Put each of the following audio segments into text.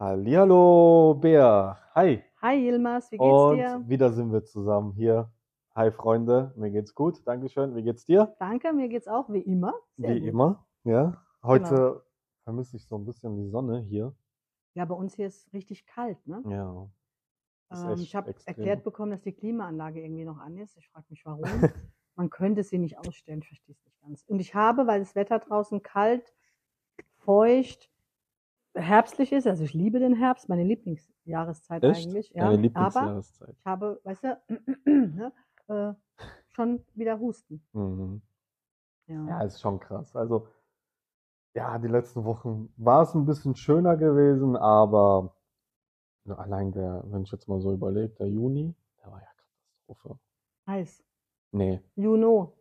Hallihallo, Bea. Hi. Hi Yilmaz, wie geht's Und dir? wieder sind wir zusammen hier. Hi, Freunde. Mir geht's gut. Dankeschön. Wie geht's dir? Danke, mir geht's auch wie immer. Sehr Wie gut. immer. Ja. Heute Genau. vermisse ich so ein bisschen die Sonne hier. Ja, bei uns hier ist richtig kalt, ne? Ja. Ähm, ich habe erklärt bekommen, dass die Klimaanlage irgendwie noch an ist. Ich frage mich, warum. Man könnte sie nicht ausstellen, ich verstehe es nicht ganz. Und ich habe, weil das Wetter draußen kalt, feucht, herbstlich ist, also ich liebe den Herbst, meine Lieblingsjahreszeit Echt? eigentlich. Deine Ja, aber Lieblingsjahreszeit. ich habe, weißt du, ne, äh, schon wieder Husten. Mhm. Ja. Ja, ist schon krass. Also, ja, die letzten Wochen war es ein bisschen schöner gewesen, aber allein der, wenn ich jetzt mal so überlege, der Juni, der war ja Katastrophe. Heiß. Nee, Juno.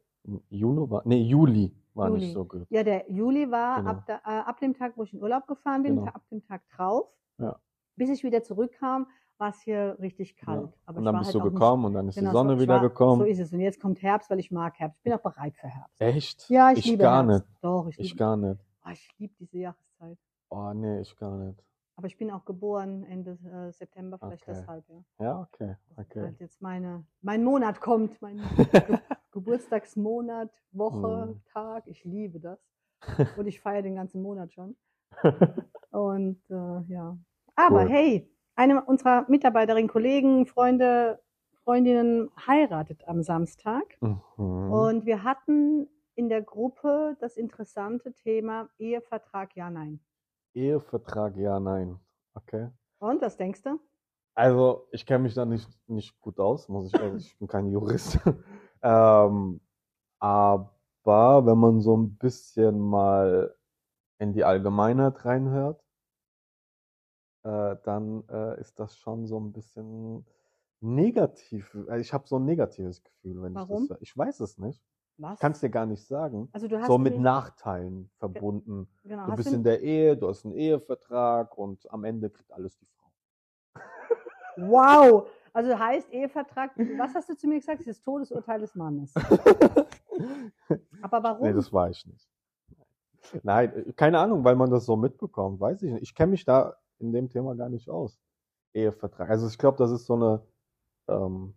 Juni war, nee, Juli war nicht Juli. so gut. Ja, der Juli war Genau. ab, da, äh, ab dem Tag, wo ich in Urlaub gefahren bin, Genau. ab dem Tag drauf. Ja. Bis ich wieder zurückkam, war es hier richtig Ja. kalt. Aber Und dann bist halt du auch nicht- gekommen und dann ist Genau, die Sonne so, wieder war, gekommen. So ist es. Und jetzt kommt Herbst, weil ich mag Herbst. Ich bin auch bereit für Herbst. Echt? Ja, ich, ich liebe gar Herbst. nicht. Doch, ich, Ich liebe, gar nicht. oh, ich liebe diese Jahreszeit. Oh, nee, ich gar nicht. Aber ich bin auch geboren Ende äh, September, vielleicht Okay. deshalb, ja. Ja, okay, okay. Halt jetzt meine, mein Monat kommt, mein Geburtstagsmonat, Woche, Mhm. Tag. Ich liebe das. Und ich feiere den ganzen Monat schon. Und äh, ja. Aber Cool. hey, eine unserer Mitarbeiterinnen, Kollegen, Freunde, Freundinnen heiratet am Samstag. Mhm. Und wir hatten in der Gruppe das interessante Thema Ehevertrag, ja, nein. Ehevertrag, ja, nein. Okay. Und was denkst du? Also, ich kenne mich da nicht, nicht gut aus, muss ich ehrlich, ich bin kein Jurist. Ähm, aber wenn man so ein bisschen mal in die Allgemeinheit reinhört, äh, dann äh, ist das schon so ein bisschen negativ. Also ich habe so ein negatives Gefühl, wenn ich Warum? das sage. Ich weiß es nicht. Was? Ich kann es dir gar nicht sagen. also du hast So mit Nachteilen verbunden. genau, Du bist du- in der Ehe, du hast einen Ehevertrag und am Ende kriegt alles die Frau. Wow! Also heißt Ehevertrag, was hast du zu mir gesagt? Das ist das Todesurteil des Mannes. Aber warum? Nee, das war ich nicht. Nein, äh, keine Ahnung, weil man das so mitbekommt, weiß ich nicht. Ich kenne mich da in dem Thema gar nicht aus. Ehevertrag. Also ich glaube, das ist so eine, ähm,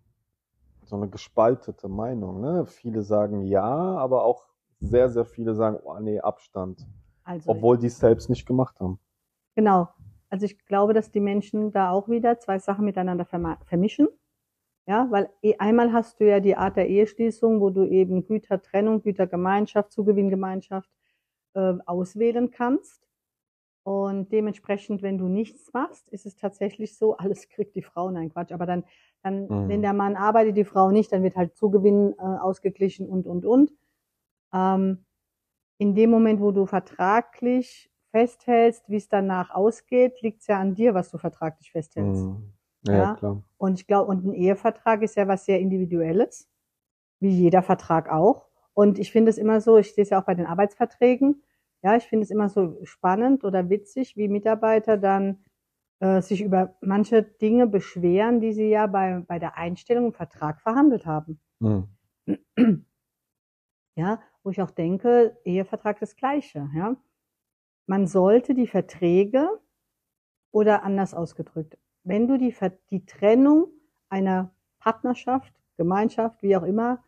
so eine gespaltete Meinung. Ne? Viele sagen ja, aber auch sehr, sehr viele sagen, oh nee, Abstand. also, Obwohl die es selbst nicht gemacht haben. Genau. Also ich glaube, dass die Menschen da auch wieder zwei Sachen miteinander vermischen. Ja, weil eh- einmal hast du ja die Art der Eheschließung, wo du eben Gütertrennung, Gütergemeinschaft, Zugewinngemeinschaft äh, auswählen kannst. Und dementsprechend, wenn du nichts machst, ist es tatsächlich so, alles kriegt die Frau, nein Quatsch, aber dann, dann Mhm. wenn der Mann arbeitet, die Frau nicht, dann wird halt Zugewinn äh, ausgeglichen und, und, und. Ähm, in dem Moment, wo du vertraglich festhältst, wie es danach ausgeht, liegt es ja an dir, was du vertraglich festhältst. Mhm. Ja, Ja. klar. Und ich glaube, und ein Ehevertrag ist ja was sehr Individuelles, wie jeder Vertrag auch. Und ich finde es immer so, ich sehe es ja auch bei den Arbeitsverträgen, ja, ich finde es immer so spannend oder witzig, wie Mitarbeiter dann äh, sich über manche Dinge beschweren, die sie ja bei, bei der Einstellung im Vertrag verhandelt haben. Mhm. Ja, wo ich auch denke, Ehevertrag das Gleiche, ja. Man sollte die Verträge oder anders ausgedrückt, wenn du die, die Trennung einer Partnerschaft, Gemeinschaft, wie auch immer,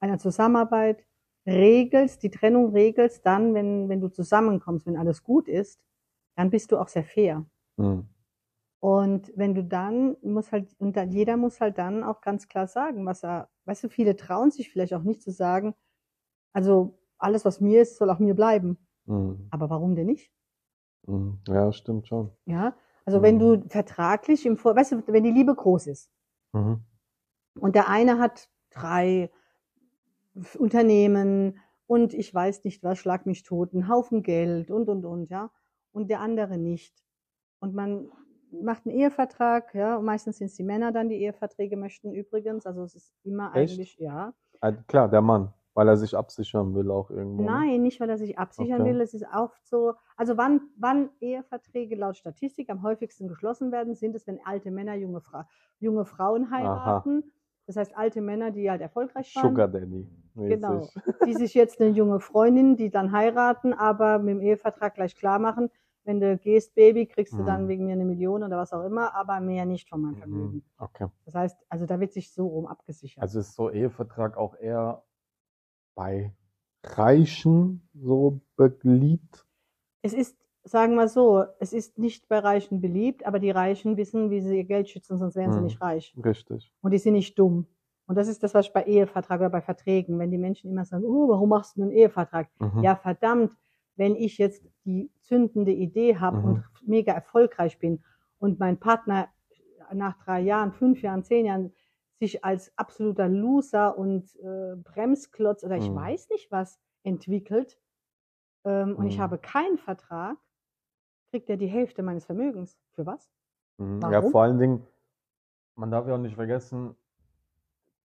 einer Zusammenarbeit regelst, die Trennung regelst, dann, wenn, wenn du zusammenkommst, wenn alles gut ist, dann bist du auch sehr fair. Mhm. Und wenn du dann, muss halt, und dann, jeder muss halt dann auch ganz klar sagen, was er, weißt du, viele trauen sich vielleicht auch nicht zu sagen, also alles, was mir ist, soll auch mir bleiben. Mhm. Aber warum denn nicht? Mhm. Ja, stimmt schon. Ja, also wenn Mhm. du vertraglich im Vor, weißt du, wenn die Liebe groß ist Mhm. und der eine hat drei Unternehmen und ich weiß nicht was, schlag mich tot, einen Haufen Geld und, und, und, ja, und der andere nicht. Und man macht einen Ehevertrag, ja, und meistens sind es die Männer dann, die Eheverträge möchten übrigens, also es ist immer Echt? eigentlich, ja. Ah, Klar, der Mann, weil er sich absichern will auch irgendwo. ne? Nein, nicht, weil er sich absichern Okay. will. Es ist oft so, also wann, wann Eheverträge laut Statistik am häufigsten geschlossen werden, sind es, wenn alte Männer junge, Fra junge Frauen heiraten. Das heißt, alte Männer, die halt erfolgreich waren, Sugar Daddy. mäßig. Genau. die sich jetzt eine junge Freundin, die dann heiraten, aber mit dem Ehevertrag gleich klar machen, wenn du gehst, Baby, kriegst du dann Mhm. wegen mir eine Million oder was auch immer, aber mehr nicht von meinem Vermögen. Mhm. Okay. Das heißt, also da wird sich so rum abgesichert. Also ist so Ehevertrag auch eher bei Reichen so beliebt? Es ist, sagen wir so, es ist nicht bei Reichen beliebt, aber die Reichen wissen, wie sie ihr Geld schützen, sonst wären sie Mhm. nicht reich. Richtig. Und die sind nicht dumm. Und das ist das, was ich bei Ehevertrag oder bei Verträgen, wenn die Menschen immer sagen, oh, warum machst du einen Ehevertrag? Mhm. Ja, verdammt, wenn ich jetzt die zündende Idee habe Mhm. und mega erfolgreich bin und mein Partner nach drei Jahren, fünf Jahren, zehn Jahren sich als absoluter Loser und äh, Bremsklotz oder ich Mhm. weiß nicht was entwickelt ähm, und ich Mhm. habe keinen Vertrag, kriegt er die Hälfte meines Vermögens. Für was? Mhm. Ja, vor allen Dingen, man darf ja auch nicht vergessen,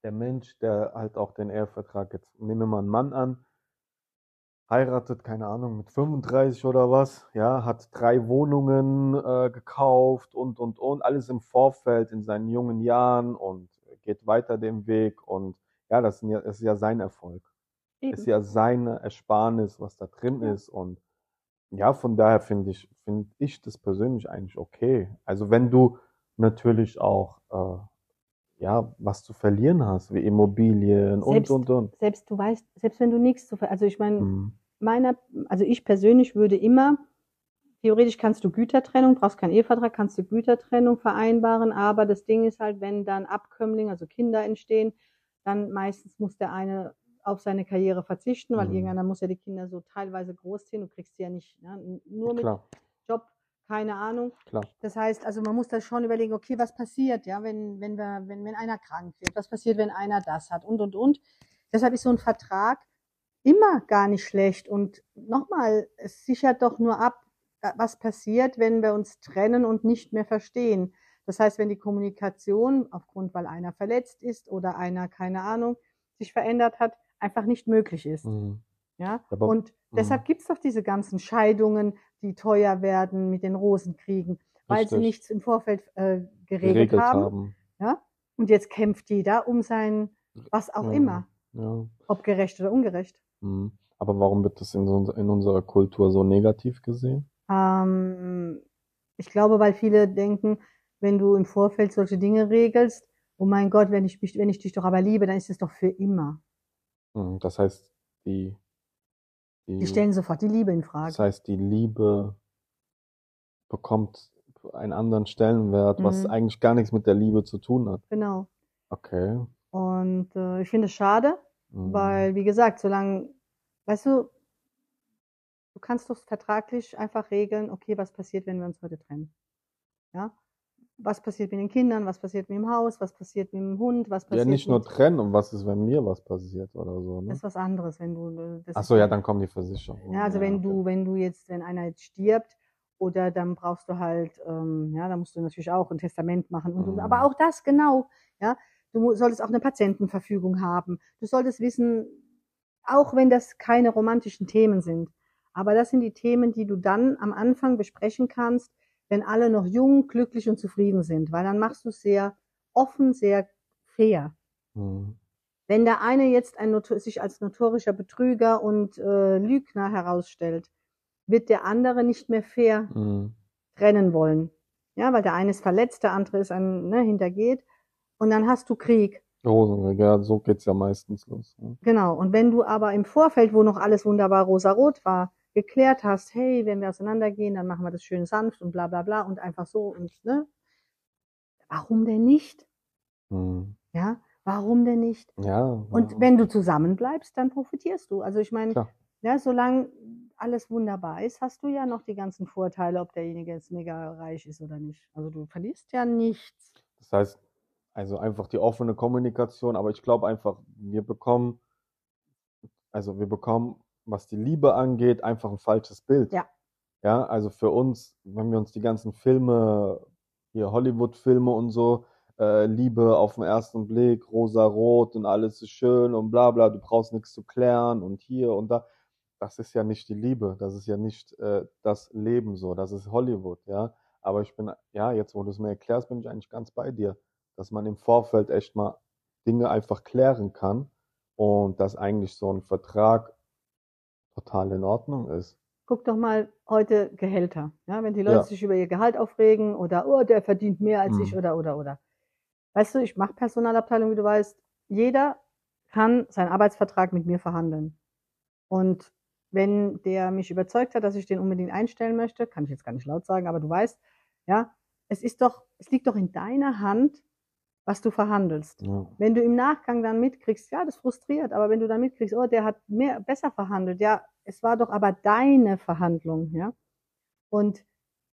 der Mensch, der halt auch den Ehevertrag jetzt, nehmen wir mal einen Mann an, heiratet, keine Ahnung, mit 35 oder was, ja, hat drei Wohnungen äh, gekauft und, und, und, alles im Vorfeld in seinen jungen Jahren und geht weiter den Weg und ja, das sind ja, das ist ja sein Erfolg. Eben. Ist ja seine Ersparnis, was da drin Ja. ist und ja, von daher finde ich, finde ich das persönlich eigentlich okay. Also wenn du natürlich auch äh, ja was zu verlieren hast, wie Immobilien Selbst- und und und. Selbst du weißt, selbst wenn du nichts zu ver also ich meine, Mhm. meiner, also ich persönlich würde immer, theoretisch kannst du Gütertrennung, brauchst keinen Ehevertrag, kannst du Gütertrennung vereinbaren, aber das Ding ist halt, wenn dann Abkömmlinge, also Kinder entstehen, dann meistens muss der eine auf seine Karriere verzichten, weil Mhm. irgendeiner muss ja die Kinder so teilweise großziehen, du kriegst sie ja nicht, ne? nur mit Klar, Job, keine Ahnung. klar. Das heißt, also man muss da schon überlegen, okay, was passiert, ja, wenn, wenn wir, wenn, wenn einer krank wird, was passiert, wenn einer das hat und und und. Deshalb ist so ein Vertrag immer gar nicht schlecht. Und nochmal, es sichert doch nur ab, was passiert, wenn wir uns trennen und nicht mehr verstehen. Das heißt, wenn die Kommunikation aufgrund, weil einer verletzt ist oder einer, keine Ahnung, sich verändert hat, einfach nicht möglich ist. Mhm. Ja? Aber- und deshalb mhm. gibt's doch diese ganzen Scheidungen, die teuer werden mit den Rosenkriegen, weil sie nichts im Vorfeld äh, geregelt, Geregelt haben. haben. Ja? Und jetzt kämpft jeder um sein, was auch Ja. immer, Ja. ob gerecht oder ungerecht. Mhm. Aber warum wird das in, in unserer Kultur so negativ gesehen? Ähm, ich glaube, weil viele denken, wenn du im Vorfeld solche Dinge regelst, oh mein Gott, wenn ich wenn ich dich doch aber liebe, dann ist es doch für immer. Mhm. Das heißt, die, Die stellen sofort die Liebe in das Frage. heißt, die Liebe bekommt einen anderen Stellenwert, was Mhm. eigentlich gar nichts mit der Liebe zu tun hat. Genau. Okay. Und äh, ich finde es schade, Mhm. weil, wie gesagt, solange, weißt du, du kannst doch vertraglich einfach regeln, okay, was passiert, wenn wir uns heute trennen? Ja? Was passiert mit den Kindern? Was passiert mit dem Haus? Was passiert mit dem Hund? Was Ja, passiert nicht nur trennen, und was ist, wenn mir was passiert oder so, ne? das ist was anderes, wenn du, äh, das Ach ist so, ja, dann kommen die Versicherungen. Ja, also ja, wenn okay. du, wenn du jetzt, wenn einer jetzt stirbt, oder dann brauchst du halt, ähm, ja, dann musst du natürlich auch ein Testament machen und, Mhm. aber auch das genau, ja. Du solltest auch eine Patientenverfügung haben. Du solltest wissen, auch wenn das keine romantischen Themen sind, aber das sind die Themen, die du dann am Anfang besprechen kannst, wenn alle noch jung, glücklich und zufrieden sind, weil dann machst du es sehr offen, sehr fair. Mhm. Wenn der eine jetzt ein, sich als notorischer Betrüger und äh, Lügner herausstellt, wird der andere nicht mehr fair Mhm. trennen wollen. Ja, weil der eine ist verletzt, der andere ist ein, ne, hintergeht. Und dann hast du Krieg. Rosenkrieg, ja, so geht's ja meistens los. Ne? Genau. Und wenn du aber im Vorfeld, wo noch alles wunderbar rosarot war, geklärt hast, hey, wenn wir auseinandergehen, dann machen wir das schön sanft und bla bla bla und einfach so und ne? Warum denn nicht? Mhm. Ja, warum denn nicht? Ja. Und ja. wenn du zusammenbleibst, dann profitierst du. Also ich meine, ja, solange alles wunderbar ist, hast du ja noch die ganzen Vorteile, ob derjenige jetzt mega reich ist oder nicht. Also du verlierst ja nichts. Das heißt, also einfach die offene Kommunikation, aber ich glaube einfach, wir bekommen, also wir bekommen, was die Liebe angeht, einfach ein falsches Bild. Ja. Ja, also für uns, wenn wir uns die ganzen Filme, hier Hollywood-Filme und so, äh, Liebe auf den ersten Blick, rosa-rot und alles ist schön und bla bla, du brauchst nichts zu klären und hier und da. Das ist ja nicht die Liebe, das ist ja nicht äh, das Leben so, das ist Hollywood, ja. Aber ich bin, ja, jetzt wo du es mir erklärst, bin ich eigentlich ganz bei dir, dass man im Vorfeld echt mal Dinge einfach klären kann und dass eigentlich so ein Vertrag total in Ordnung ist. guck doch mal heute Gehälter. Ja, wenn die Leute Ja. sich über ihr Gehalt aufregen oder, oh, der verdient mehr als Mhm. ich oder, oder, oder. Weißt du, ich mache Personalabteilung, wie du weißt. Jeder kann seinen Arbeitsvertrag mit mir verhandeln. Und wenn der mich überzeugt hat, dass ich den unbedingt einstellen möchte, kann ich jetzt gar nicht laut sagen, aber du weißt, ja, es ist doch, es liegt doch in deiner Hand, was du verhandelst. Ja. Wenn du im Nachgang dann mitkriegst, ja, das frustriert, aber wenn du dann mitkriegst, oh, der hat mehr, besser verhandelt, ja, es war doch aber deine Verhandlung, ja. Und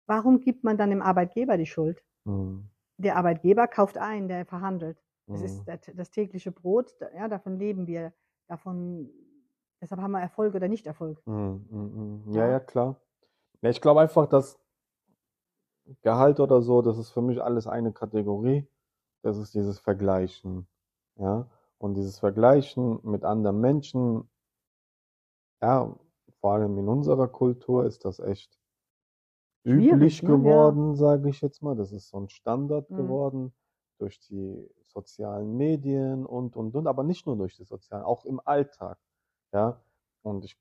warum gibt man dann dem Arbeitgeber die Schuld? Mhm. Der Arbeitgeber kauft ein, der verhandelt. Mhm. ist das, das tägliche Brot, ja, davon leben wir, davon, deshalb haben wir Erfolg oder nicht Erfolg. Mhm, mhm, mhm. Ja, Ja. ja, klar. Ja, ich glaube einfach, dass Gehalt oder so, das ist für mich alles eine Kategorie. Das ist dieses Vergleichen. Ja. Und dieses Vergleichen mit anderen Menschen, ja, vor allem in unserer Kultur ist das echt Schwierig, üblich ne? Ja. geworden, sage ich jetzt mal. Das ist so ein Standard Mhm. geworden durch die sozialen Medien und, und, und, aber nicht nur durch die sozialen, auch im Alltag. Ja. Und ich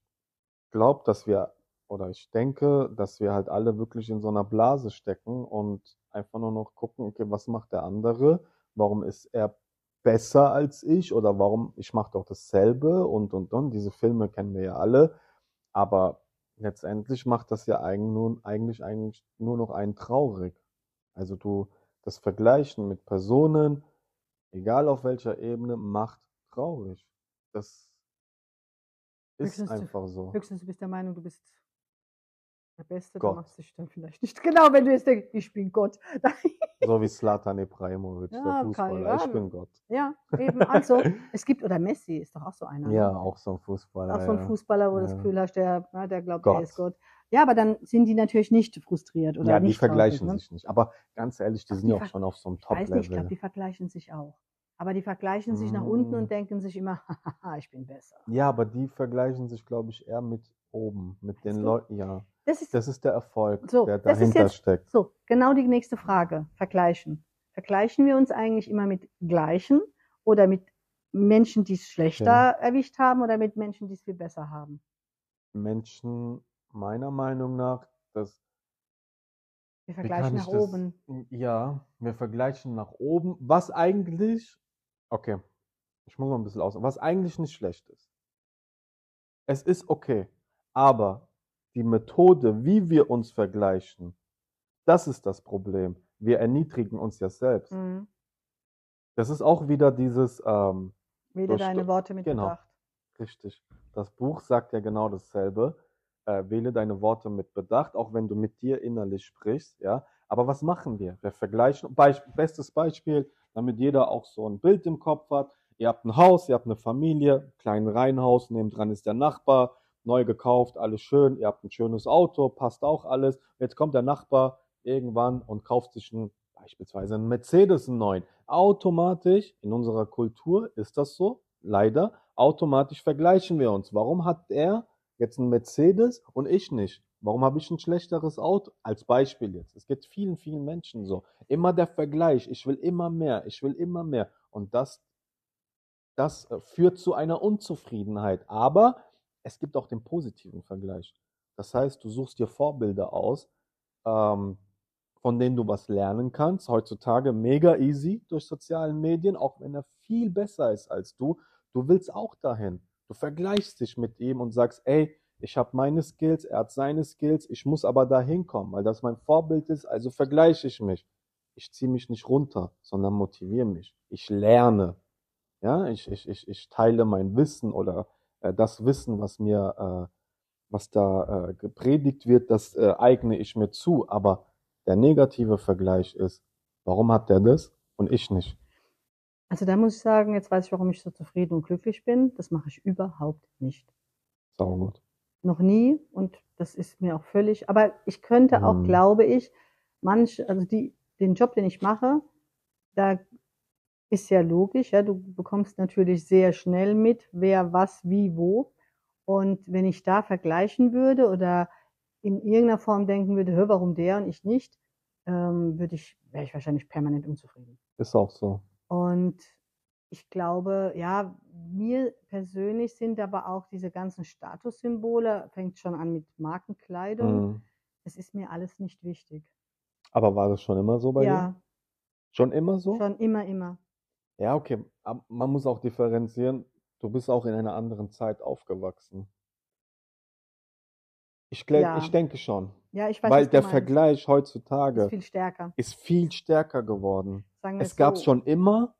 glaube, dass wir, oder ich denke, dass wir halt alle wirklich in so einer Blase stecken und einfach nur noch gucken, okay, was macht der andere? Warum ist er besser als ich? Oder warum, ich mache doch dasselbe und, und, und. Diese Filme kennen wir ja alle. Aber letztendlich macht das ja eigentlich nur, eigentlich, eigentlich nur noch einen traurig. Also du, das Vergleichen mit Personen, egal auf welcher Ebene, macht traurig. Das ist Höchstens du- einfach so. Höchstens du bist der Meinung, du bist der Beste, Gott. du machst dich dann vielleicht nicht. Genau, wenn du jetzt denkst, ich bin Gott. So wie Slatan Ibrahimovic, Ja, der Fußballer. Ich ja. bin Gott. ja, eben, also, es gibt, oder Messi ist doch auch so einer. ne? Ja, auch so ein Fußballer. Auch so ein ja. Fußballer, wo du das Ja. Gefühl hast, der, der glaubt, Gott. er ist Gott. Ja, aber dann sind die natürlich nicht frustriert oder Ja, die vergleichen traurig, ne? sich nicht. Aber ganz ehrlich, die Ach, sind ja auch schon auf so einem Ich weiß nicht, ich glaube, Top-Level. die vergleichen sich auch. Aber die vergleichen sich nach unten Mm. und denken sich immer, haha, ich bin besser. Ja, aber die vergleichen sich, glaube ich, eher mit oben, mit den Meinst du? Leuten. Ja, Das ist das ist der Erfolg, So, der dahinter jetzt- steckt. so, genau die nächste Frage. Vergleichen. Vergleichen wir uns eigentlich immer mit Gleichen oder mit Menschen, die es schlechter Ja. erwischt haben oder mit Menschen, die es viel besser haben? Menschen, meiner Meinung nach, das Wir vergleichen nach das- oben. Ja, wir vergleichen nach oben, was eigentlich, okay, ich muss mal ein bisschen aus, was eigentlich nicht schlecht ist. Es ist okay, aber die Methode, wie wir uns vergleichen, das ist das Problem. Wir erniedrigen uns ja selbst. Mhm. Das ist auch wieder dieses, ähm, Wähle deine Worte mit genau. Bedacht. Richtig. Das Buch sagt ja genau dasselbe. Äh, wähle deine Worte mit Bedacht, auch wenn du mit dir innerlich sprichst, ja. Aber was machen wir? Wir vergleichen. Beisp bestes Beispiel, damit jeder auch so ein Bild im Kopf hat. Ihr habt ein Haus, ihr habt eine Familie, kleinen Reihenhaus, nebendran ist der Nachbar, neu gekauft, alles schön. Ihr habt ein schönes Auto, passt auch alles. Jetzt kommt der Nachbar irgendwann und kauft sich ein, beispielsweise einen Mercedes, einen neuen. Automatisch, in unserer Kultur ist das so, leider, automatisch vergleichen wir uns. Warum hat er jetzt einen Mercedes und ich nicht? Warum habe ich ein schlechteres Auto? Als Beispiel jetzt. Es geht vielen, vielen Menschen so. Immer der Vergleich. Ich will immer mehr. Ich will immer mehr. Und das, das äh, führt zu einer Unzufriedenheit. Aber es gibt auch den positiven Vergleich. Das heißt, du suchst dir Vorbilder aus, ähm, von denen du was lernen kannst. Heutzutage mega easy durch sozialen Medien, auch wenn er viel besser ist als du. Du willst auch dahin. Du vergleichst dich mit ihm und sagst, ey, ich habe meine Skills, er hat seine Skills, ich muss aber dahin kommen, weil das mein Vorbild ist, also vergleiche ich mich. Ich ziehe mich nicht runter, sondern motiviere mich. Ich lerne. Ja, ich, ich, ich, ich teile mein Wissen oder äh, das Wissen, was mir, äh, was da äh, gepredigt wird, das äh, eigne ich mir zu. Aber der negative Vergleich ist, warum hat der das und ich nicht? Also da muss ich sagen, jetzt weiß ich, warum ich so zufrieden und glücklich bin. Das mache ich überhaupt nicht. Saugut. Noch nie und das ist mir auch völlig, aber ich könnte auch, Mhm. glaube ich, manch, also die, den Job, den ich mache, da ist ja logisch, ja, du bekommst natürlich sehr schnell mit, wer was, wie, wo. Und wenn ich da vergleichen würde oder in irgendeiner Form denken würde, hör, warum der und ich nicht, ähm, würde ich, wäre ich wahrscheinlich permanent unzufrieden. Ist auch so. Und ich glaube, ja, mir persönlich sind aber auch diese ganzen Statussymbole, fängt schon an mit Markenkleidung. Mhm. Das ist mir alles nicht wichtig. Aber war das schon immer so bei dir? Ja, Schon immer so? schon immer, immer. Ja, okay. Aber man muss auch differenzieren. Du bist auch in einer anderen Zeit aufgewachsen. Ich, Ja. ich denke schon. Ja, ich weiß, Weil was du der meinst. Vergleich ist heutzutage viel stärker. ist viel stärker geworden. Sagen wir Es gab so. schon immer,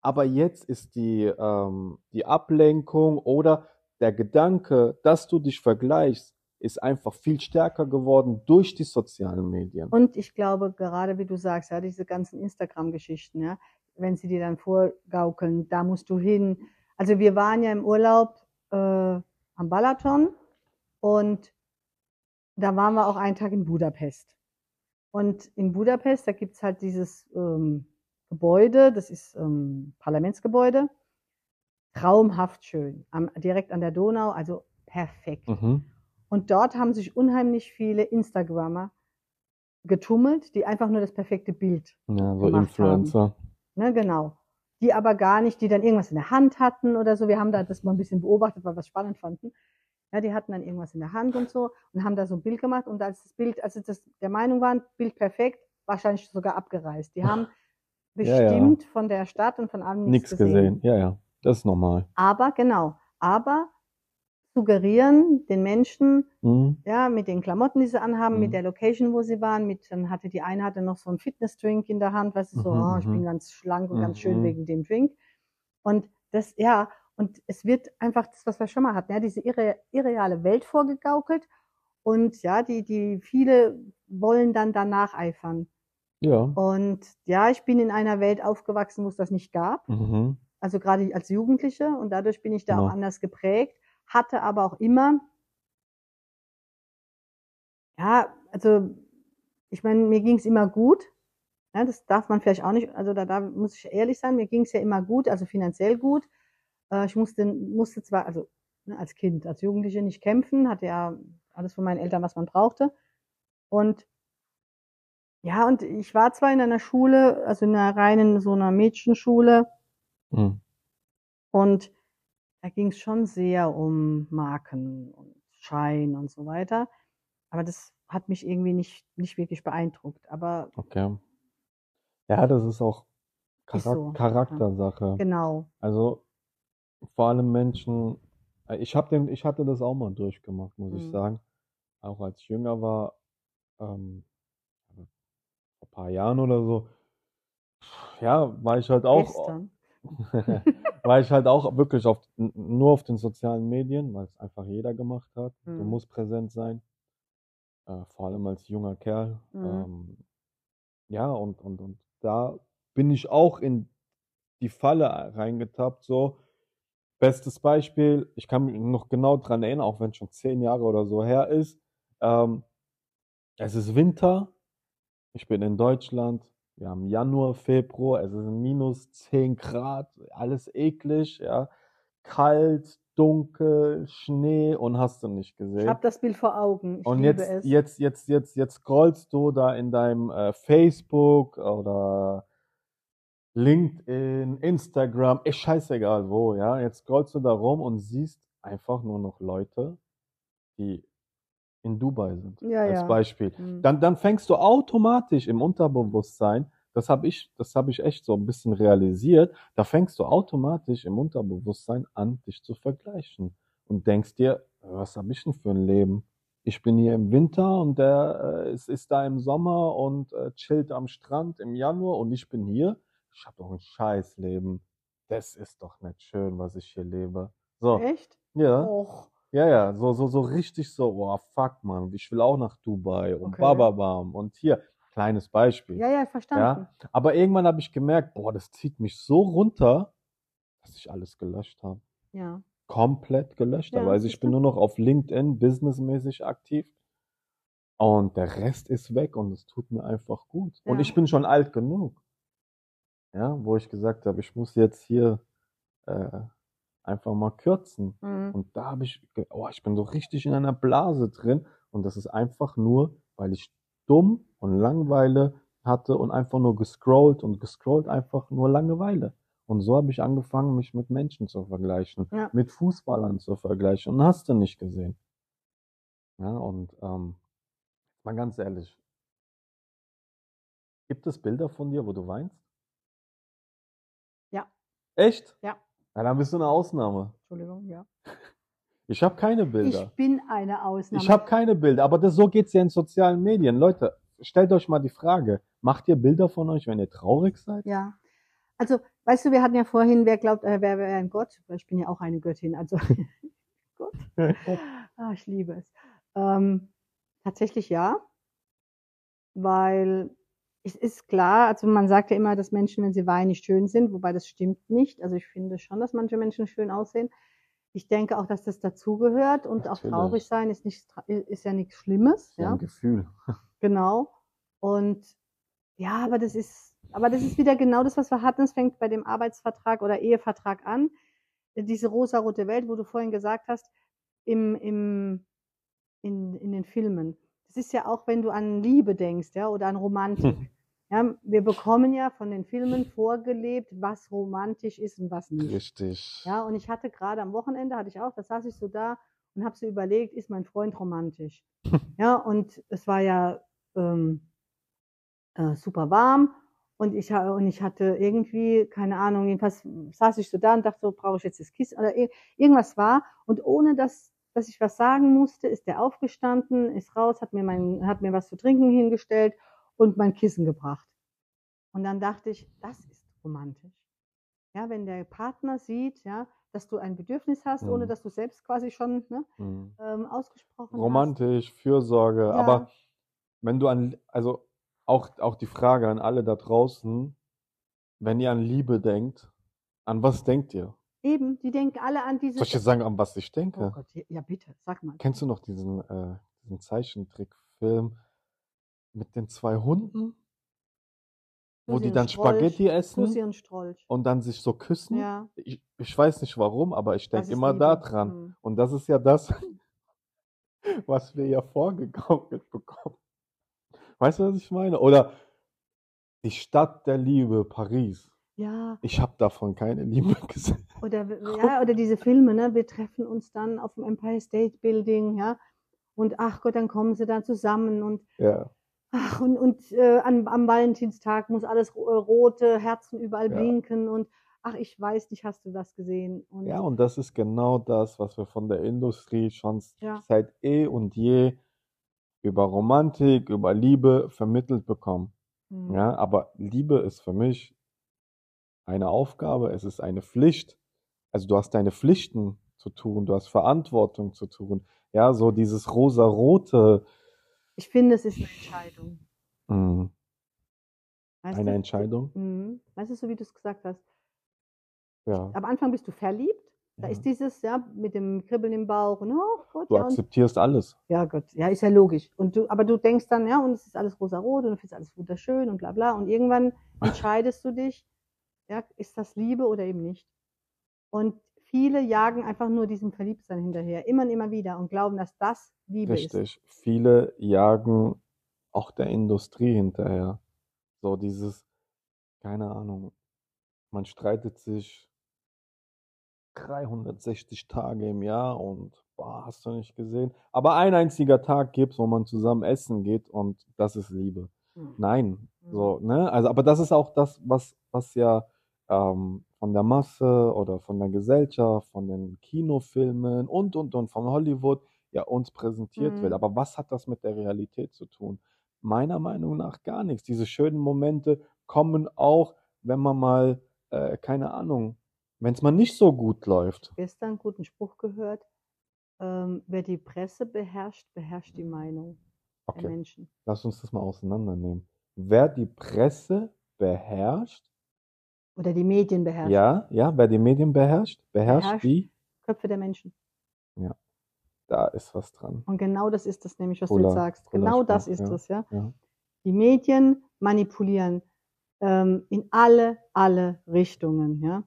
aber jetzt ist die, ähm, die Ablenkung oder der Gedanke, dass du dich vergleichst, ist einfach viel stärker geworden durch die sozialen Medien. Und ich glaube, gerade wie du sagst, ja, diese ganzen Instagram-Geschichten, ja, wenn sie dir dann vorgaukeln, da musst du hin. Also wir waren ja im Urlaub äh, am Balaton und da waren wir auch einen Tag in Budapest. Und in Budapest, da gibt's halt dieses ähm, Gebäude, das ist ähm, Parlamentsgebäude, traumhaft schön, am, direkt an der Donau, also perfekt. Mhm. Und dort haben sich unheimlich viele Instagrammer getummelt, die einfach nur das perfekte Bild, Ja, so Influencer. Ne, genau. Die aber gar nicht, die dann irgendwas in der Hand hatten oder so. Wir haben da das mal ein bisschen beobachtet, weil wir es spannend fanden. Ja, die hatten dann irgendwas in der Hand und so und haben da so ein Bild gemacht und als das Bild, als sie das der Meinung waren, Bild perfekt, wahrscheinlich sogar abgereist. Die haben Ja, ja. bestimmt von der Stadt und von allem nichts Nichts gesehen. Ja, ja. Das ist normal. Aber genau, aber suggerieren den Menschen, Mhm. ja, mit den Klamotten, die sie anhaben, Mhm. mit der Location, wo sie waren, mit, dann hatte die eine hatte noch so einen Fitnessdrink in der Hand, weißt du, so, Mhm, oh, ich mhm. bin ganz schlank und ganz schön Mhm. wegen dem Drink. Und das, ja, und es wird einfach das, was wir schon mal hatten, ja, diese irre, irreale Welt vorgegaukelt. Und ja, die, die viele wollen dann danach eifern. Ja. Und ja, ich bin in einer Welt aufgewachsen, wo es das nicht gab Mhm. also gerade als Jugendliche und dadurch bin ich da Genau. auch anders geprägt, hatte aber auch immer, ja, also ich meine, mir ging es immer gut, ja, das darf man vielleicht auch nicht, also da, da muss ich ehrlich sein, mir ging es ja immer gut, also finanziell gut. Äh, ich musste, musste zwar, also ne, als Kind, als Jugendliche nicht kämpfen, hatte ja alles von meinen Eltern, was man brauchte. Und ja, und ich war zwar in einer Schule, also in einer reinen so einer Mädchenschule, Mhm. und da ging es schon sehr um Marken und Schein und so weiter. Aber das hat mich irgendwie nicht, nicht wirklich beeindruckt. Aber Okay. Ja, das ist auch Charak so, Charaktersache. genau. Also vor allem Menschen, äh, ich hab den, ich hatte das auch mal durchgemacht, muss ich Mhm. sagen. Auch als ich jünger war, ähm, vor ein paar Jahren oder so, ja, war ich halt auch, Gestern. war ich halt auch wirklich auf, nur auf den sozialen Medien, weil es einfach jeder gemacht hat. Du Mhm. musst präsent sein, äh, vor allem als junger Kerl. Mhm. Ähm, ja, und, und, und da bin ich auch in die Falle reingetappt, so. Bestes Beispiel, ich kann mich noch genau dran erinnern, auch wenn es schon zehn Jahre oder so her ist. Ähm, es ist Winter, ich bin in Deutschland, wir haben Januar, Februar, es ist minus 10 Grad, alles eklig, ja. Kalt, dunkel, Schnee und hast du nicht Ich gesehen. habe das Bild vor Augen. Ich Und jetzt, es. jetzt, jetzt, jetzt, jetzt scrollst du da in deinem äh, Facebook oder LinkedIn, Instagram, ist scheißegal wo, ja. Jetzt scrollst du da rum und siehst einfach nur noch Leute, die in Dubai sind, Ja, als ja. Beispiel. Mhm. Dann, dann fängst du automatisch im Unterbewusstsein, das habe ich, das habe ich echt so ein bisschen realisiert, da fängst du automatisch im Unterbewusstsein an, dich zu vergleichen und denkst dir, was habe ich denn für ein Leben? Ich bin hier im Winter und der äh, ist, ist da im Sommer und äh, chillt am Strand im Januar und ich bin hier. Ich habe doch ein Scheißleben. Das ist doch nicht schön, was ich hier lebe. So, Echt? ja. Och. Ja, ja, so, so, so richtig so, oh fuck, man, ich will auch nach Dubai und Okay. bababam und hier, kleines Beispiel. Ja, ja, verstanden. Aber irgendwann habe ich gemerkt, boah, das zieht mich so runter, dass ich alles gelöscht habe. Ja. Komplett gelöscht Ja, habe. Also ich bin nur noch auf LinkedIn businessmäßig aktiv. Und der Rest ist weg und es tut mir einfach gut. Und Ja. ich bin schon alt genug. Ja, wo ich gesagt habe, ich muss jetzt hier äh, einfach mal kürzen. Mhm. Und da habe ich, oh, ich bin so richtig in einer Blase drin. Und das ist einfach nur, weil ich dumm und Langeweile hatte und einfach nur gescrollt und gescrollt, einfach nur Langeweile. Und so habe ich angefangen, mich mit Menschen zu vergleichen, Ja. mit Fußballern zu vergleichen. Und hast du nicht gesehen. Ja, und ähm, mal ganz ehrlich, gibt es Bilder von dir, wo du weinst? Ja. Echt? Ja. Ja, dann bist du eine Ausnahme. Entschuldigung, ja. Ich habe keine Bilder. Ich bin eine Ausnahme. Ich habe keine Bilder, aber das, so geht's ja in sozialen Medien. Leute, stellt euch mal die Frage, macht ihr Bilder von euch, wenn ihr traurig seid? Ja. Also, weißt du, wir hatten ja vorhin, wer glaubt, er wäre wär ein Gott? Ich bin ja auch eine Göttin, also Gott. Ah, ich liebe es. Ähm, tatsächlich ja, weil es ist klar, also man sagt ja immer, dass Menschen, wenn sie weinen, nicht schön sind, wobei das stimmt nicht. Also ich finde schon, dass manche Menschen schön aussehen. Ich denke auch, dass das dazugehört und auch Natürlich. traurig sein ist nicht, ist ja nichts Schlimmes. Ja, Ja, ein Gefühl. genau. Und ja, aber das ist, aber das ist wieder genau das, was wir hatten. Es fängt bei dem Arbeitsvertrag oder Ehevertrag an. Diese rosarote Welt, wo du vorhin gesagt hast, im, im, in, in den Filmen. Das ist ja auch, wenn du an Liebe denkst, ja, oder an Romantik. Ja, wir bekommen ja von den Filmen vorgelebt, was romantisch ist und was nicht. Richtig. Ja, und ich hatte gerade am Wochenende, hatte ich auch, da saß ich so da und habe so überlegt, ist mein Freund romantisch? ja, und es war ja ähm, äh, super warm und ich, und ich hatte irgendwie, keine Ahnung, jedenfalls saß ich so da und dachte so, brauche ich jetzt das Kissen oder ir- irgendwas war und ohne dass, dass ich was sagen musste, ist der aufgestanden, ist raus, hat mir, mein, hat mir was zu trinken hingestellt und mein Kissen gebracht. Und dann dachte ich, das ist romantisch. Ja, wenn der Partner sieht, ja, dass du ein Bedürfnis hast, ohne Mhm. dass du selbst quasi schon ne, Mhm. ähm, ausgesprochen Romantisch, Fürsorge, Ja. aber wenn du an, also auch, auch die Frage an alle da draußen, wenn ihr an Liebe denkt, an was denkt ihr? Eben, die denken alle an diese. Soll ich dir sagen, an was ich oh denke? Gott, ja bitte, sag mal. Kennst du noch diesen, äh, diesen Zeichentrickfilm mit den zwei Hunden, wo Susi die dann Strolch. Spaghetti essen und und dann sich so küssen? Ja, Ich, ich weiß nicht warum, aber ich denke immer da dran. Mhm. Und das ist ja das, was wir ja vorgegaukelt bekommen. Weißt du, was ich meine? Oder die Stadt der Liebe, Paris. Ja, Ich habe davon keine Liebe gesehen. oder, ja, oder diese Filme, ne? Wir treffen uns dann auf dem Empire State Building, ja. Und ach Gott, dann kommen sie da zusammen und Ja, Ach, und, und äh, an, am Valentinstag muss alles äh, rote Herzen überall Ja. blinken und ach, ich weiß nicht, hast du das gesehen? Und ja, und das ist genau das, was wir von der Industrie schon Ja. seit eh und je über Romantik, über Liebe vermittelt bekommen. hm, Ja, aber Liebe ist für mich eine Aufgabe, es ist eine Pflicht. Also du hast deine Pflichten zu tun, du hast Verantwortung zu tun. Ja, so dieses rosa-rote, ich finde, es ist eine Entscheidung. mh, Weißt eine du? Entscheidung. Mhm. Weißt du, so wie du es gesagt hast. Ja. Am Anfang bist du verliebt. Da Ja. ist dieses, ja, mit dem Kribbeln im Bauch und oh Gott, Du ja, und, akzeptierst alles. ja Gott, ja, ist ja logisch. Und du, aber du denkst dann, ja, und es ist alles rosarot und du findest alles wunderschön und bla bla. Und irgendwann entscheidest du dich, ja, ist das Liebe oder eben nicht? Und viele jagen einfach nur diesem Verliebtsein hinterher, immer und immer wieder und glauben, dass das Liebe ist. Richtig. Viele jagen auch der Industrie hinterher. So dieses, keine Ahnung, man streitet sich 360 Tage im Jahr und boah, hast du nicht gesehen. Aber ein einziger Tag gibt's, wo man zusammen essen geht und das ist Liebe. Hm. Nein, Mhm. so, ne? Also, aber das ist auch das, was, was ja ähm, von der Masse oder von der Gesellschaft, von den Kinofilmen und und und von Hollywood ja uns präsentiert wird. Mhm. Aber was hat das mit der Realität zu tun? Meiner Meinung nach gar nichts. Diese schönen Momente kommen auch, wenn man mal, äh, keine Ahnung, wenn es mal nicht so gut läuft. Gestern einen guten Spruch gehört, ähm, wer die Presse beherrscht, beherrscht die Meinung der Okay, Menschen. lass uns das mal auseinandernehmen. Wer die Presse beherrscht, Oder die Medien beherrscht. ja, ja, wer die Medien beherrscht, beherrscht Beherrscht. die, Köpfe der Menschen. da ist was dran. Und genau das ist es nämlich, was du Cooler- jetzt sagst. cooler Genau das Spruch, ist ja. es, ja. Ja. Die Medien manipulieren ähm, in alle, alle Richtungen, ja.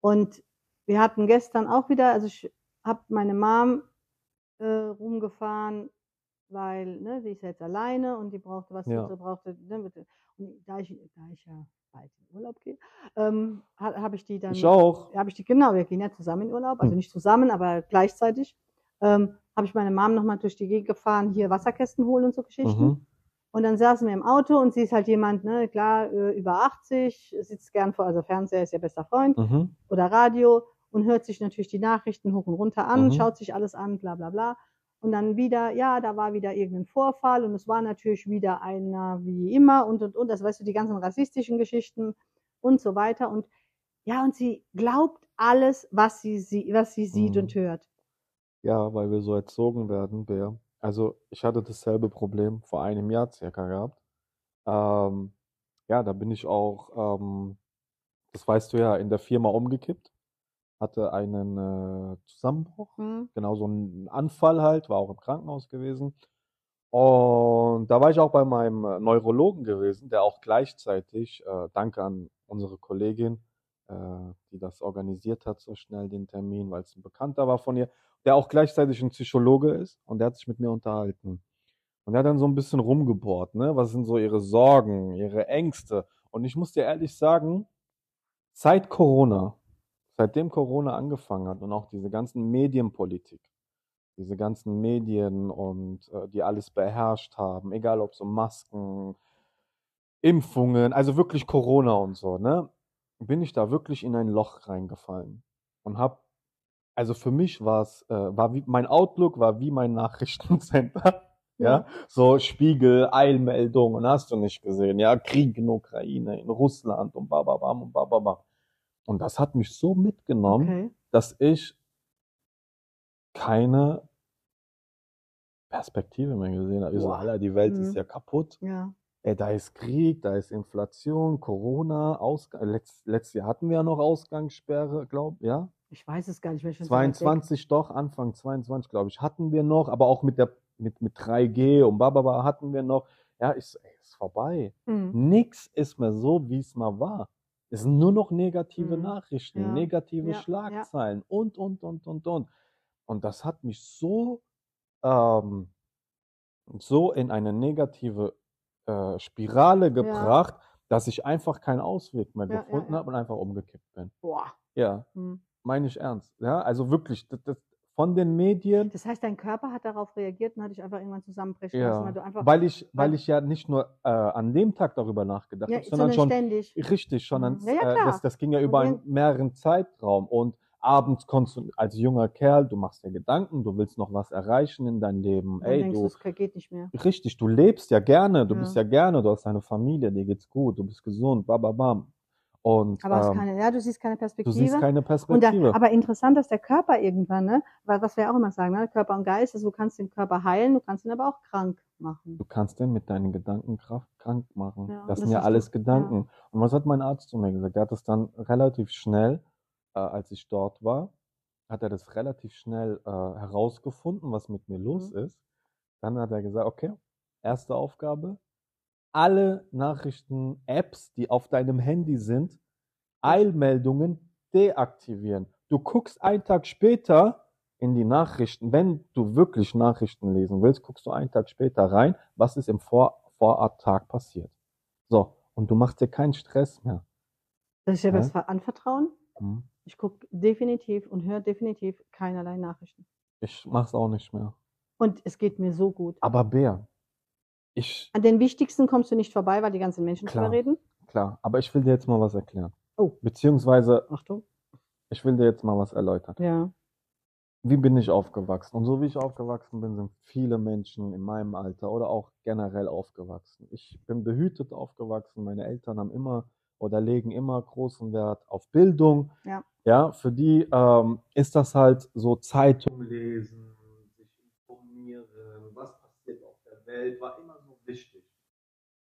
Und wir hatten gestern auch wieder, also ich habe meine Mom äh, rumgefahren weil ne, sie ist jetzt alleine und die brauchte was, Ja. sie brauchte, ne, und da ich, da ich ja bald in Urlaub gehe, ähm, ha- habe ich die dann Ich auch. habe ich die, genau, wir gehen ja zusammen in Urlaub, also Hm. nicht zusammen, aber gleichzeitig. Ähm, habe ich meine Mom nochmal durch die Gegend gefahren, hier Wasserkästen holen und so Geschichten. Mhm. Und dann saßen wir im Auto und sie ist halt jemand, ne, klar, äh, über 80, sitzt gern vor, also Fernseher ist ihr bester Freund Mhm. oder Radio und hört sich natürlich die Nachrichten hoch und runter an, Mhm. schaut sich alles an, bla bla bla. Und dann wieder, ja, da war wieder irgendein Vorfall und es war natürlich wieder einer wie immer und und und, das weißt du, die ganzen rassistischen Geschichten und so weiter. Und ja, und sie glaubt alles, was sie, sie was sie sieht Mhm. und hört. Ja, weil wir so erzogen werden, Bär. Also ich hatte dasselbe Problem vor einem Jahr circa gehabt. Ähm, ja, da bin ich auch, ähm, das weißt du ja, in der Firma umgekippt, hatte einen äh, Zusammenbruch, Hm? genau so einen Anfall halt, war auch im Krankenhaus gewesen. Und da war ich auch bei meinem äh, Neurologen gewesen, der auch gleichzeitig, äh, danke an unsere Kollegin, äh, die das organisiert hat, so schnell den Termin, weil es ein Bekannter war von ihr, der auch gleichzeitig ein Psychologe ist und der hat sich mit mir unterhalten. Und er hat dann so ein bisschen rumgebohrt, ne? Was sind so ihre Sorgen, ihre Ängste? Und ich muss dir ehrlich sagen, seit Corona, seitdem Corona angefangen hat und auch diese ganzen Medienpolitik, diese ganzen Medien und äh, die alles beherrscht haben, egal ob so Masken, Impfungen, also wirklich Corona und so, ne? Bin ich da wirklich in ein Loch reingefallen und hab, also für mich war es, äh, war wie, mein Outlook war wie mein Nachrichtencenter. Ja, so Spiegel, Eilmeldungen, hast du nicht gesehen, ja, Krieg in Ukraine, in Russland und bababam und bababam. Und das hat mich so mitgenommen, Okay. dass ich keine Perspektive mehr gesehen habe. Ich so. Alter, die Welt Mhm. ist ja kaputt. Ja. Ey, da ist Krieg, da ist Inflation, Corona, Ausgang. Letzt, letztes Jahr hatten wir ja noch Ausgangssperre, glaub, ja. Ich weiß es gar nicht mehr. schon so weit weg. 22 doch, Anfang 22, glaube ich, hatten wir noch, aber auch mit der mit, mit 3G und bababa hatten wir noch. Ja, ich so, ey, ist vorbei. Hm. Nix ist mehr so, wie es mal war. Es sind nur noch negative Mhm. Nachrichten, Ja. negative Ja. Schlagzeilen und, und, und, und, und. Und das hat mich so, ähm, so in eine negative äh, Spirale gebracht, dass ich einfach keinen Ausweg mehr gefunden habe und einfach umgekippt bin. Boah. Ja, Hm. meine ich ernst. Ja, also wirklich, das, das, von den Medien, Das heißt, dein Körper hat darauf reagiert und hat dich einfach irgendwann zusammenbrechen ja, lassen, weil weil ich, weil ich ja nicht nur äh, an dem Tag darüber nachgedacht ja, habe, sondern sondern schon ständig. Richtig, schon Mhm. ans, Ja, ja, äh, das, das ging ja über einen mehreren Zeitraum. Und abends konntest du als junger Kerl, du machst dir Gedanken, du willst noch was erreichen in deinem Leben. Dann Ey, denkst du, es geht nicht mehr. richtig, du lebst ja gerne, du bist ja gerne, du hast eine Familie, dir geht's gut, du bist gesund, bababam. Und Aber ähm, keine, ja, du siehst keine du Perspektive. siehst keine und da, Perspektive. aber interessant, dass der Körper irgendwann, ne, weil was wir auch immer sagen, ne, Körper und Geist, also du kannst den Körper heilen, du kannst ihn aber auch krank machen. Du kannst den mit deinen Gedankenkraft krank machen. Ja, das das sind ja hast du- alles Gedanken. Und was hat mein Arzt zu mir gesagt? Er hat es dann relativ schnell, äh, als ich dort war, hat er das relativ schnell äh, herausgefunden, was mit mir los Mhm. ist. Dann hat er gesagt, okay, erste Aufgabe, alle Nachrichten-Apps, die auf deinem Handy sind, Eilmeldungen deaktivieren. Du guckst einen Tag später in die Nachrichten, wenn du wirklich Nachrichten lesen willst, guckst du einen Tag später rein, was ist im Vor Vorabtag passiert. So, und du machst dir keinen Stress mehr. Ich dir Ja. was ver- anvertrauen? Hm? Ich gucke definitiv und höre definitiv keinerlei Nachrichten. Ich mach's auch nicht mehr. Und es geht mir so gut. Aber Bär, ich, An den wichtigsten kommst du nicht vorbei, weil die ganzen Menschen Klar. drüber reden. klar, aber ich will dir jetzt mal was erklären. Oh. Beziehungsweise, Achtung. ich will dir jetzt mal was erläutern. Ja. wie bin ich aufgewachsen? Und so wie ich aufgewachsen bin, sind viele Menschen in meinem Alter oder auch generell aufgewachsen. Ich bin behütet aufgewachsen. Meine Eltern haben immer oder legen immer großen Wert auf Bildung. Ja. Ja, für die ähm, ist das halt so Zeitung lesen, sich informieren, was passiert auf der Welt, war immer so wichtig.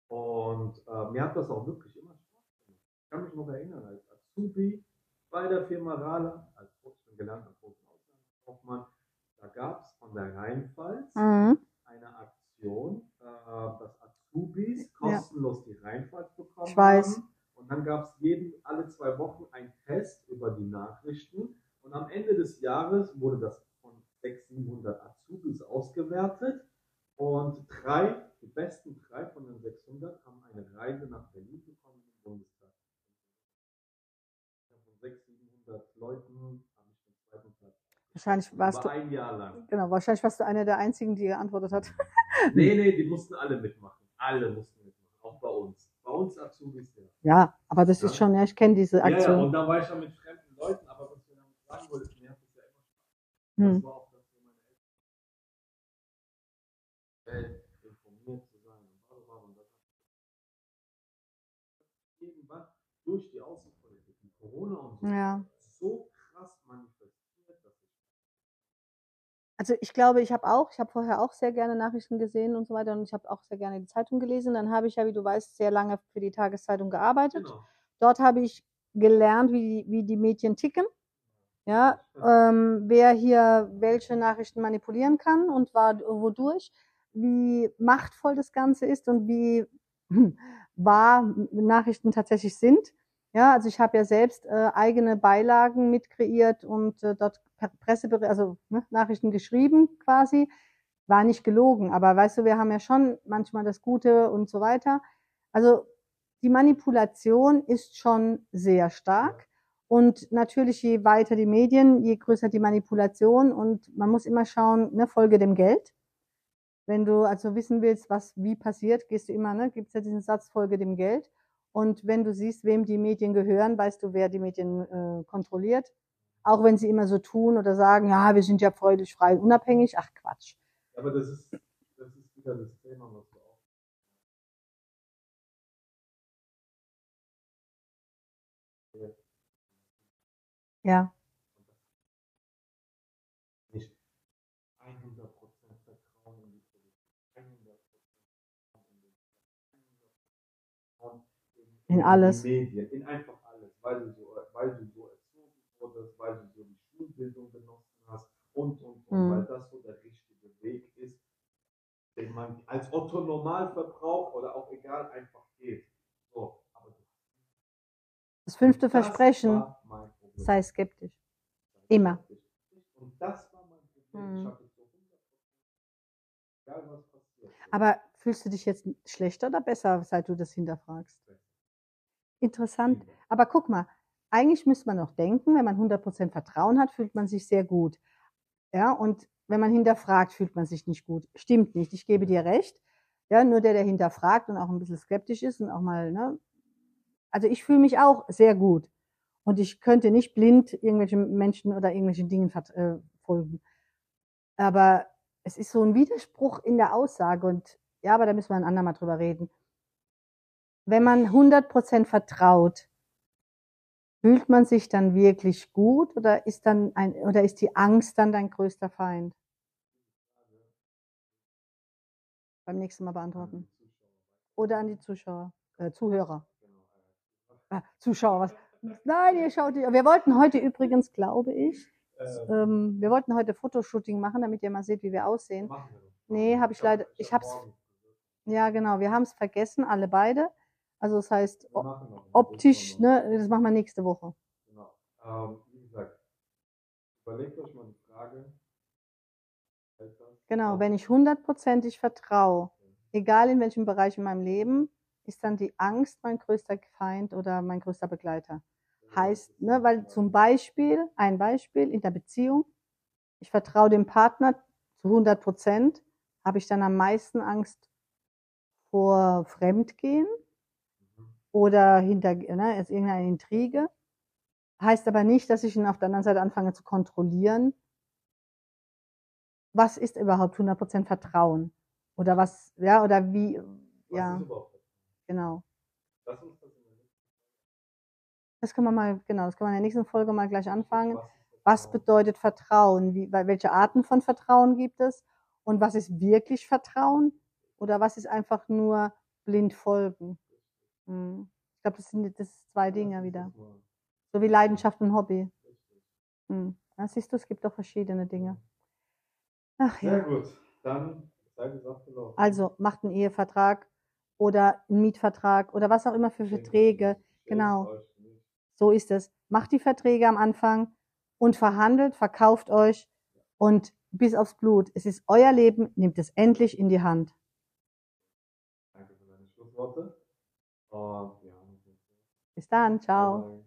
Und äh, mir hat das auch wirklich immer Spaß gemacht. Ich kann mich noch erinnern, als Azubi bei der Firma Rala, als trotzdem gelernter Großenauslandskaufmann, da gab es von der Rheinpfalz Mhm. eine Aktion, äh, dass Azubis Ja. kostenlos die Rheinpfalz bekommen Ich weiß. haben. Und dann gab es jeden, alle zwei Wochen ein Test über die Nachrichten. Und am Ende des Jahres wurde das von 600, 700 Azubis ausgewertet. Und drei, die besten drei von den 600 haben eine Reise nach Berlin bekommen im Bundestag. Von 600, 700 Leuten habe ich den zweiten Platz. Wahrscheinlich warst War du, ein Jahr lang. genau, wahrscheinlich warst du einer der einzigen, die geantwortet hat. Nee, nee, die mussten alle mitmachen. Alle mussten mitmachen. Auch bei uns. Bei uns Azubis ja. Ja, aber das Ja. ist schon, ja, ich kenne diese Ja, ja, Aktion. und da war ich schon mit fremden Leuten, aber was wir damit sagen wollten, mir hat das ja immer Spaß. Das Hm. war auch das, wo meine Eltern Welt informiert zu sein und bla, bla, bla, und das hat irgendwann durch die Außenpolitik, die Corona und so, Ja. so krass manifestiert, dass ich Also ich glaube, ich habe auch, ich habe vorher auch sehr gerne Nachrichten gesehen und so weiter und ich habe auch sehr gerne die Zeitung gelesen. Dann habe ich ja, wie du weißt, sehr lange für die Tageszeitung gearbeitet. genau. Dort habe ich gelernt, wie, die- wie die Medien ticken. Ja, ähm, wer hier welche Nachrichten manipulieren kann und war, wodurch, wie machtvoll das Ganze ist und wie wahr Nachrichten tatsächlich sind. Ja, also ich habe ja selbst äh, eigene Beilagen mit kreiert und äh, dort Presseberichte, also ne, Nachrichten geschrieben quasi. War nicht gelogen, aber weißt du, wir haben ja schon manchmal das Gute und so weiter. Also die Manipulation ist schon sehr stark. Und natürlich, je weiter die Medien, je größer die Manipulation. Und man muss immer schauen, ne, folge dem Geld. Wenn du also wissen willst, was wie passiert, gehst du immer, ne, gibt es ja diesen Satz, folge dem Geld. Und wenn du siehst, wem die Medien gehören, weißt du, wer die Medien äh, kontrolliert. Auch wenn sie immer so tun oder sagen, ja, wir sind ja freudig, frei und unabhängig. Ach Quatsch. Aber das ist, das ist wieder das Thema, was du auch. Ja, nicht 100% Vertrauen in die Politik, 100% Vertrauen in den Vertrauen in, In alles. die Medien, in einfach alles, weil du so, weil du so erzogen wurdest, weil du so die Schulbildung genossen hast und und und, Mhm. weil das so der richtige Weg ist, den man als Otto Normalverbrauch oder auch egal einfach geht. So, aber das, fünfte das Versprechen, sei skeptisch. immer. Und das war mein Problem. Ich hatte so 100%, egal was passiert. Aber fühlst du dich jetzt schlechter oder besser, seit du das hinterfragst? Interessant. Aber guck mal, eigentlich müsste man noch denken, wenn man 100% Vertrauen hat, fühlt man sich sehr gut. Ja, und wenn man hinterfragt, fühlt man sich nicht gut. Stimmt nicht, ich gebe dir recht. Ja, nur der, der hinterfragt und auch ein bisschen skeptisch ist und auch mal, ne? Also ich fühle mich auch sehr gut. Und ich könnte nicht blind irgendwelchen Menschen oder irgendwelchen Dingen äh, folgen. Aber es ist so ein Widerspruch in der Aussage und ja, aber da müssen wir ein andermal drüber reden. Wenn man 100% vertraut, fühlt man sich dann wirklich gut oder ist dann ein, oder ist die Angst dann dein größter Feind? Beim nächsten Mal beantworten. Oder an die Zuschauer, äh, Zuhörer. Ah, Zuschauer, was? Nein, ihr schaut, wir wollten heute übrigens, glaube ich, ähm, wir wollten heute Fotoshooting machen, damit ihr mal seht, wie wir aussehen. Nee, hab ich leider- ich hab's- Ja, genau, wir haben es vergessen, alle beide. Also das heißt, optisch, ne, das machen wir nächste Woche. Genau. Ähm, wie gesagt, überlegt euch mal die Frage. Genau, wenn ich hundertprozentig vertraue, egal in welchem Bereich in meinem Leben, ist dann die Angst mein größter Feind oder mein größter Begleiter. Heißt, ne, weil zum Beispiel, ein Beispiel in der Beziehung, ich vertraue dem Partner zu 100 Prozent, habe ich dann am meisten Angst vor Fremdgehen. Oder hinter ne, jetzt irgendeine Intrige. Heißt aber nicht, dass ich ihn auf der anderen Seite anfange zu kontrollieren. Was ist überhaupt 100% Vertrauen? Oder was, ja, oder wie, Was ja, ist genau. Das können wir mal, genau, das können wir in der nächsten Folge mal gleich anfangen. Was ist bedeutet Vertrauen? Wie, welche Arten von Vertrauen gibt es? Und was ist wirklich Vertrauen? Oder was ist einfach nur blind folgen? Hm. Ich glaube, das sind das zwei Dinge wieder. So wie Leidenschaft und Hobby. Richtig. Hm. Ja, siehst du, es gibt doch verschiedene Dinge. Ach Sehr ja. gut. Dann, Zeit ist abgelaufen. Also macht einen Ehevertrag oder einen Mietvertrag oder was auch immer für Verträge. genau. So ist es. Macht die Verträge am Anfang und verhandelt, verkauft euch und bis aufs Blut. Es ist euer Leben, nehmt es endlich in die Hand. Danke für deine Schlussworte. Und ja, Bis dann, ciao.